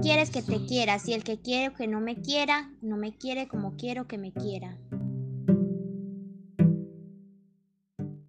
quieres que te quiera, si el que quiere que no me quiera, no me quiere como quiero que me quiera.